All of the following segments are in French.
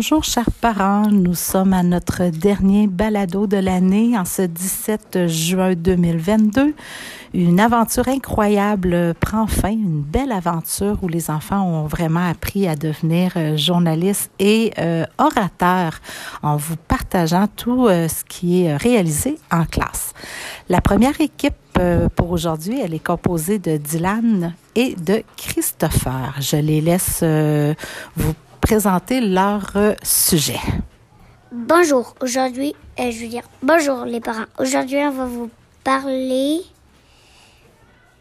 Bonjour chers parents, nous sommes à notre dernier balado de l'année en ce 17 juin 2022. Une aventure incroyable prend fin, une belle aventure où les enfants ont vraiment appris à devenir euh, journalistes et euh, orateurs en vous partageant tout euh, ce qui est réalisé en classe. La première équipe pour aujourd'hui, elle est composée de Dylan et de Christopher. Je les laisse vous présenter leur sujet. Bonjour, aujourd'hui, je veux dire bonjour les parents. Aujourd'hui, on va vous parler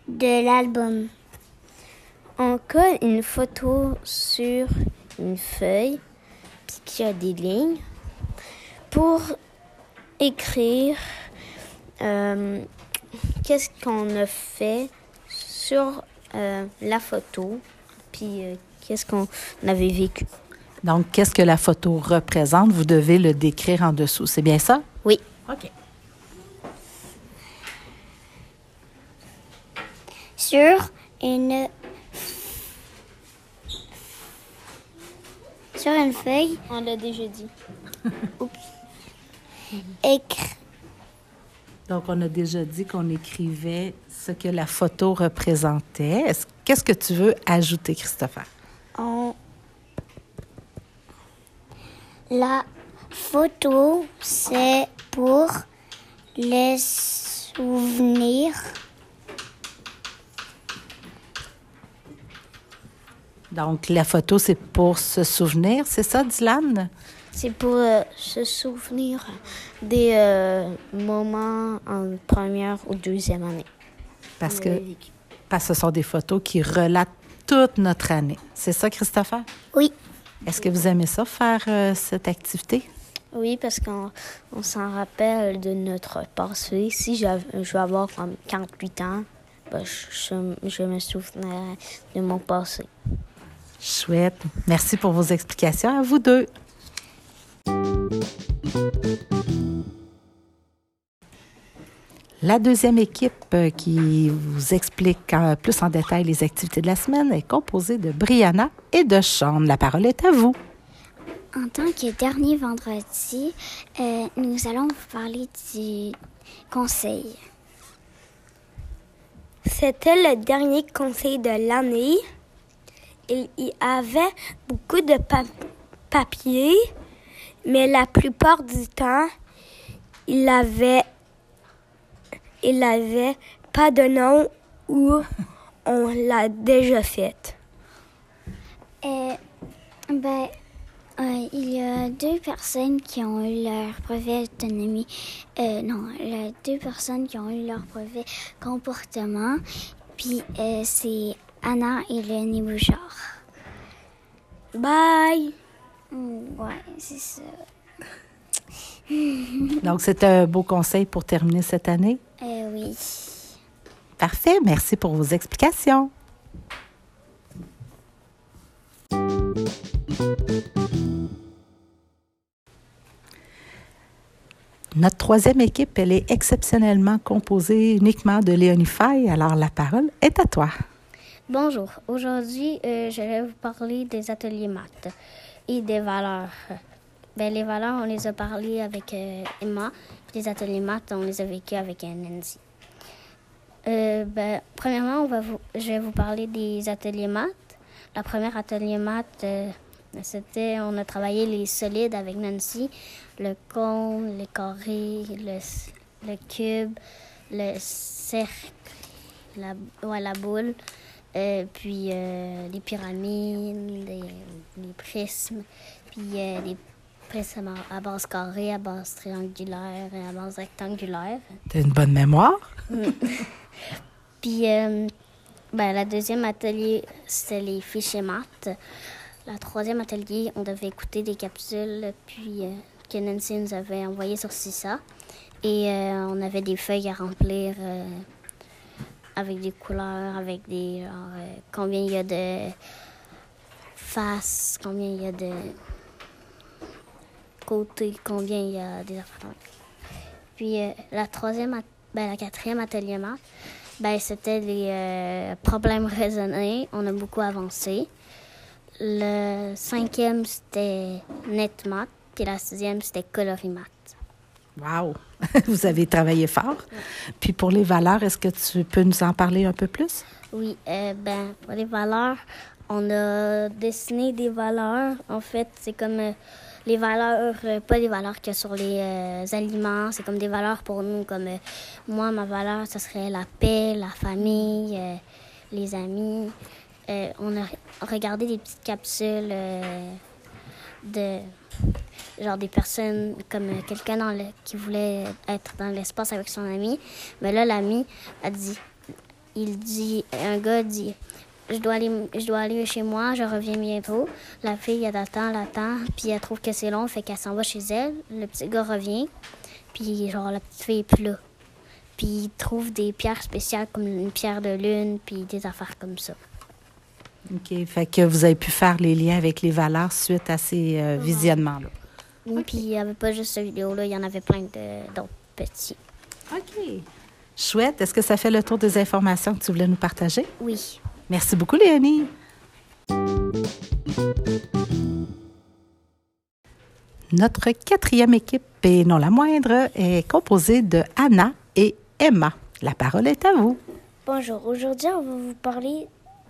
de l'album. On colle une photo sur une feuille qui a des lignes pour écrire euh, qu'est-ce qu'on a fait sur euh, la photo, puis euh, qu'est-ce qu'on avait vécu. Donc, qu'est-ce que la photo représente? Vous devez le décrire en dessous. C'est bien ça? Oui. OK. sur une sur une feuille. On l'a déjà dit. Écrit. Donc, on a déjà dit qu'on écrivait ce que la photo représentait. Qu'est-ce que tu veux ajouter, Christopher? La photo, c'est pour les souvenirs Donc, la photo, c'est pour se souvenir, c'est ça, Dylan? C'est pour euh, se souvenir des euh, moments en première ou deuxième année. Parce que, parce que ce sont des photos qui relatent toute notre année. C'est ça, Christopher? Oui. Est-ce que vous aimez ça, faire euh, cette activité? Oui, parce qu'on on, s'en rappelle de notre passé. Si je, je vais avoir comme 48 ans, ben, je, je me souviendrai de mon passé. Chouette. Merci pour vos explications à vous deux. La deuxième équipe euh, qui vous explique plus en détail les activités de la semaine est composée de Brianna et de Sean. La parole est à vous. En tant que dernier vendredi, euh, nous allons vous parler du conseil. C'était le dernier conseil de l'année il y avait beaucoup de papier, mais la plupart du temps, il avait, il avait pas de nom ou on l'a déjà fait. Euh, ben, euh, il y a deux personnes qui ont eu leur brevet d'autonomie. Euh, non, deux personnes qui ont eu leur brevet comportement. Puis c'est Anna et Léonie Bouchard. Bye! Ouais, c'est ça. Donc, c'est un beau conseil pour terminer cette année? Oui. Parfait. Merci pour vos explications. Notre troisième équipe, elle est exceptionnellement composée uniquement de Léonie Fay. Alors, la parole est à toi. Bonjour. Aujourd'hui, euh, je vais vous parler des ateliers maths et des valeurs. Ben, les valeurs, on les a parlé avec euh, Emma. les ateliers maths, on les a vécus avec Nancy. Euh, ben, premièrement, on va je vais vous parler des ateliers maths. La première atelier maths, c'était, on a travaillé les solides avec Nancy, le cône, les carrés, le, cube, le cercle, la, ouais, la boule. Euh, puis euh, des pyramides, des, prismes, puis euh, des prismes à, base carrée, à base triangulaire et à base rectangulaire. T'as une bonne mémoire? puis ben, la deuxième atelier, c'était les fichiers maths. La troisième atelier, on devait écouter des capsules, puis que Nancy nous avait envoyées sur CISA. Et on avait des feuilles à remplir avec des couleurs, avec des. Genre, euh, combien il y a de faces, combien il y a de côtés, combien il y a des affaires. Puis euh, la troisième, ben, la quatrième atelier maths, ben, c'était les euh, problèmes raisonnés. On a beaucoup avancé. le cinquième, c'était NetMath. Puis la sixième, c'était Colorimath. Wow! Vous avez travaillé fort. Puis pour les valeurs, est-ce que tu peux nous en parler un peu plus? Oui, euh, ben, pour les valeurs, on a dessiné des valeurs. En fait, c'est comme euh, les valeurs, euh, pas les valeurs a sur les euh, aliments, c'est comme des valeurs pour nous. Comme euh, moi, ma valeur, ce serait la paix, la famille, les amis. On a regardé des petites capsules de genre des personnes comme quelqu'un qui voulait être dans l'espace avec son ami. Mais là, l'ami a dit, il dit, un gars dit, je dois aller, je dois aller chez moi, je reviens bientôt. La fille, elle attend, elle attend, puis elle trouve que c'est long, fait qu'elle s'en va chez elle. Le petit gars revient, puis genre la petite fille est plus là. Puis il trouve des pierres spéciales comme une pierre de lune, puis des affaires comme ça. OK. Fait que vous avez pu faire les liens avec les valeurs suite à ces euh, visionnements-là. Oui, Puis il n'y avait pas juste cette vidéo-là, il y en avait plein d'autres petits. OK. Chouette. Est-ce que ça fait le tour des informations que tu voulais nous partager? Oui. Merci beaucoup, Léonie. Notre quatrième équipe, et non la moindre, est composée de Anna et Emma. La parole est à vous. Bonjour, aujourd'hui on va vous parler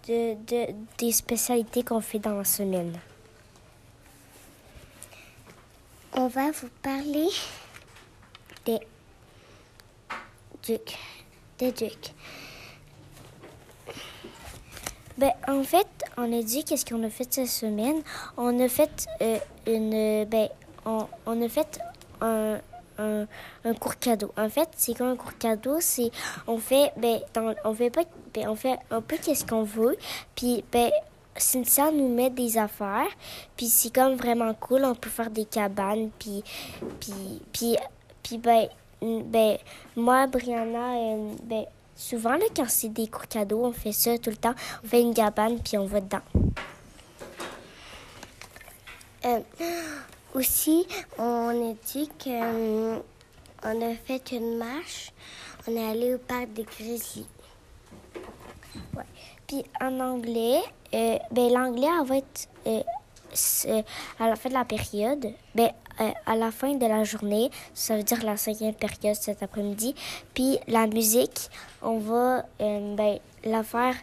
de, de- des spécialités qu'on fait dans la semaine. On va vous parler des ducs. Des ducs. Ben, en fait, on a dit qu'est-ce qu'on a fait cette semaine. On a fait euh, une. Ben, on, on a fait un, un, un cours cadeau. En fait, c'est comme un cours cadeau? C'est. On fait. Ben, on fait pas. Ben, on fait un peu qu'est-ce qu'on veut. Puis, ben. Cynthia nous met des affaires, puis c'est comme vraiment cool, on peut faire des cabanes, puis, puis, puis, puis ben, ben, moi, Brianna, euh, ben, souvent, quand c'est des cours cadeaux, on fait ça tout le temps. On fait une cabane, puis on va dedans. Euh, aussi, on a dit que euh, on a fait une marche. On est allé au parc des Grizzlies. Puis en anglais, euh, ben, l'anglais, va euh, à la fin de la période, ben, à la fin de la journée, ça veut dire la cinquième période cet après-midi. Puis la musique, on va euh, ben, la faire.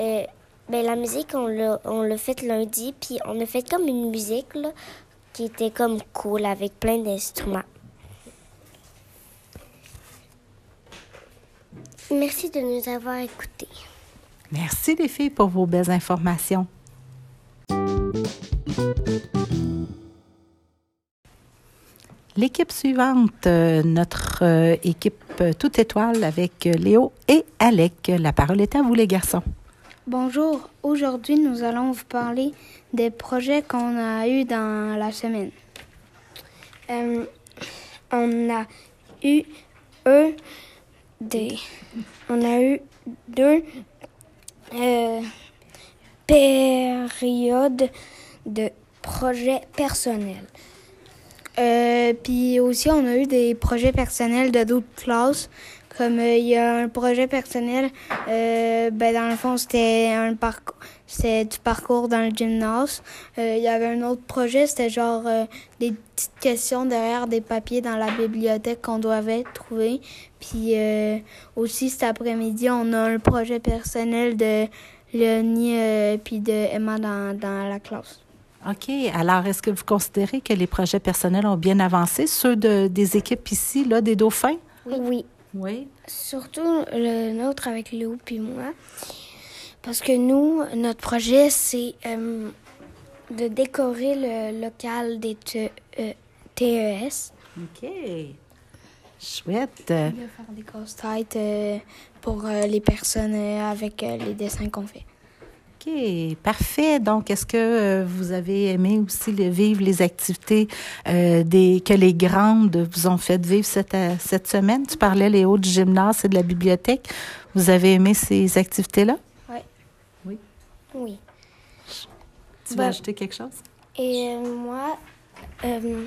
euh, ben, la musique, on l'a, on l'a fait lundi, puis on a fait comme une musique là, qui était comme cool avec plein d'instruments. Merci de nous avoir écoutés. Merci les filles pour vos belles informations. L'équipe suivante, euh, notre euh, équipe euh, toute étoile avec Léo et Alec. La parole est à vous les garçons. Bonjour, aujourd'hui nous allons vous parler des projets qu'on a eus dans la semaine. On a eu des, on a eu deux périodes de projets personnels. Euh, puis aussi on a eu des projets personnels de d'autres classes. Comme euh, il y a un projet personnel, euh, ben dans le fond c'était un parcours, c'était du parcours dans le gymnase. Euh, il y avait un autre projet, c'était genre euh, des petites questions derrière des papiers dans la bibliothèque qu'on devait trouver. Puis euh, aussi cet après-midi, on a un projet personnel de Léonie puis de Emma dans, dans la classe. OK. Alors, est-ce que vous considérez que les projets personnels ont bien avancé, ceux de, des équipes ici, là, des dauphins? Oui. Oui. Surtout le nôtre avec Léo puis moi. Parce que nous, notre projet, c'est euh, de décorer le local des te- euh, TES. OK. Chouette. De faire des casse-têtes euh, pour les personnes avec les dessins qu'on fait. OK, parfait. Donc, est-ce que euh, vous avez aimé aussi le- vivre les activités euh, des, que les grandes vous ont fait vivre cette, euh, cette semaine? Tu parlais, Léo, du gymnase et de la bibliothèque. Vous avez aimé ces activités-là? Oui. Tu veux Ben- ajouter quelque chose? Et moi, euh,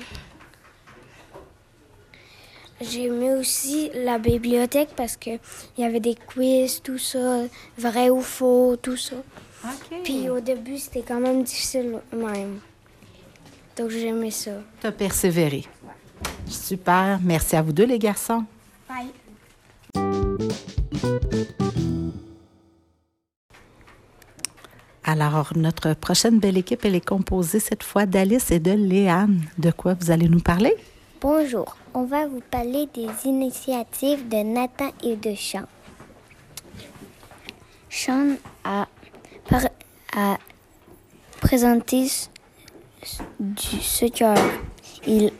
J'ai aimé aussi la bibliothèque parce que il y avait des quiz, tout ça, vrai ou faux, tout ça. OK. Puis au début, c'était quand même difficile même. Donc j'ai aimé ça. Tu as persévéré. Super. Merci à vous deux, les garçons. Bye. Alors, notre prochaine belle équipe, elle est composée cette fois d'Alice et de Léane. De quoi vous allez nous parler? Bonjour, on va vous parler des initiatives de Nathan et de Sean. Sean a, a présenté ce, du- ce cœur. Il,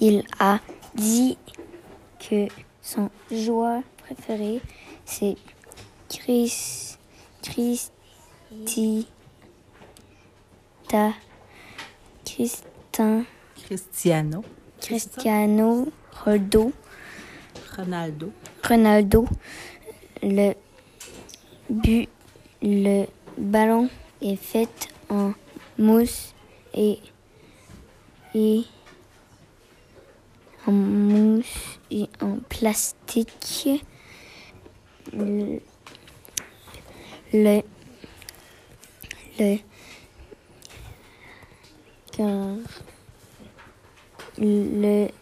il a dit que son joueur préféré, c'est Chris, Christi, Ta, Christin, Cristiano. Cristiano Ronaldo. Ronaldo. Ronaldo. Le but, le ballon est fait en mousse et, en mousse et en plastique. Le, le,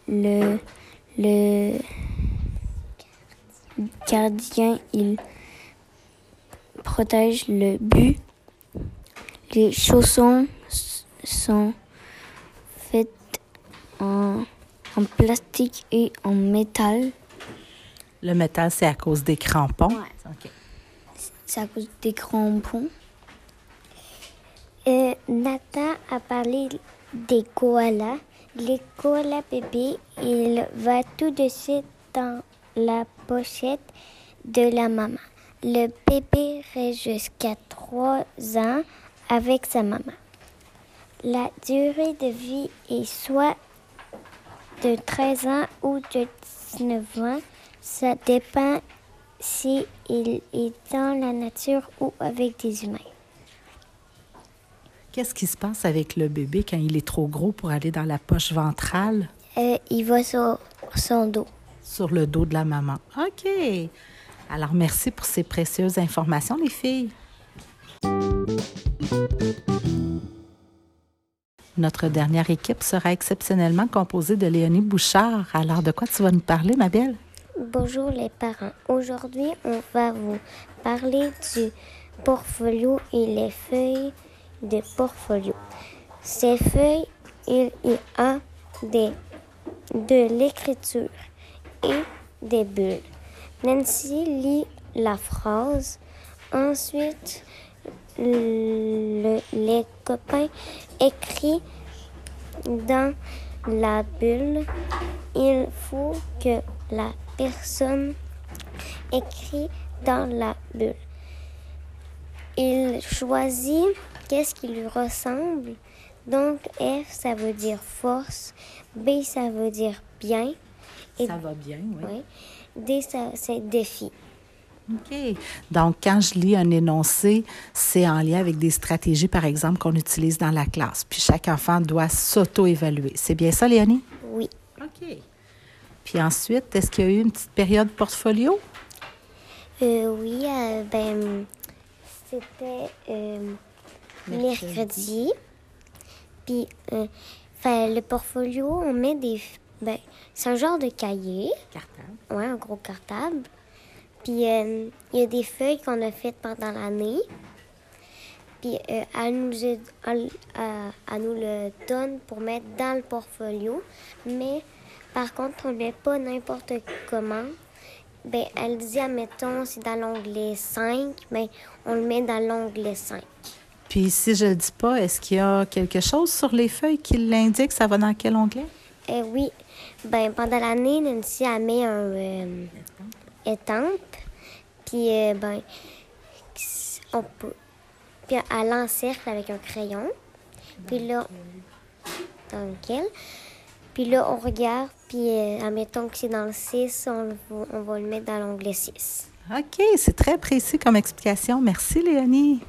le, le gardien, il protège le but. Les chaussons sont faites en, en plastique et en métal. Le métal, c'est à cause des crampons? OK. C'est à cause des crampons. Euh, Nathan a parlé des koalas. Les koalas bébés, il va tout de suite dans la pochette de la maman. Le bébé reste jusqu'à 3 ans avec sa maman. La durée de vie est soit de 13 ans ou de 19 ans. Ça dépend si il est dans la nature ou avec des humains. Qu'est-ce qui se passe avec le bébé quand il est trop gros pour aller dans la poche ventrale? Euh, il va sur son dos. sur le dos de la maman? OK. Alors, merci pour ces précieuses informations, les filles. Notre dernière équipe sera exceptionnellement composée de Léonie Bouchard. Alors, de quoi tu vas nous parler, ma belle? Bonjour les parents. Aujourd'hui, on va vous parler du portfolio et les feuilles de portfolio. Ces feuilles, il y a des, de l'écriture et des bulles. Nancy lit la phrase. Ensuite, le- les copains écrivent dans la bulle. Il faut que la personne écrit dans la bulle. Il choisit qu'est-ce qui lui ressemble. Donc F, ça veut dire force. B, ça veut dire bien. Et Ça va bien, oui. oui. D, ça, c'est défi. OK. Donc, quand je lis un énoncé, c'est en lien avec des stratégies, par exemple, qu'on utilise dans la classe. Puis chaque enfant doit s'auto-évaluer. C'est bien ça, Léonie? Oui. OK. Puis ensuite, est-ce qu'il y a eu une petite période portfolio? Euh, oui, euh, ben, c'était euh, Mercredi. mercredi. Puis, euh, le portfolio, on met des. Ben, c'est un genre de cahier. Cartable. Ouais, un gros cartable. Puis, euh, il y a des feuilles qu'on a faites pendant l'année. Puis, euh, elle, nous, a- elle, euh, elle nous le donne pour mettre dans le portfolio. Mais, par contre, on ne met pas n'importe comment. Ben, elle dit, admettons, c'est dans l'onglet 5, mais on le met dans l'onglet 5. Puis si je ne le dis pas, est-ce qu'il y a quelque chose sur les feuilles qui l'indique? Ça va dans quel onglet? Euh, oui, ben, pendant l'année, Nancy, elle met un euh, étampe. Puis, euh, ben, on peut. Puis, elle encercle avec un crayon. Puis là, dans lequel. Puis là, on regarde. Puis, euh, admettons que c'est dans le 6, on, on va le mettre dans l'onglet 6. OK, c'est très précis comme explication. Merci, Léonie.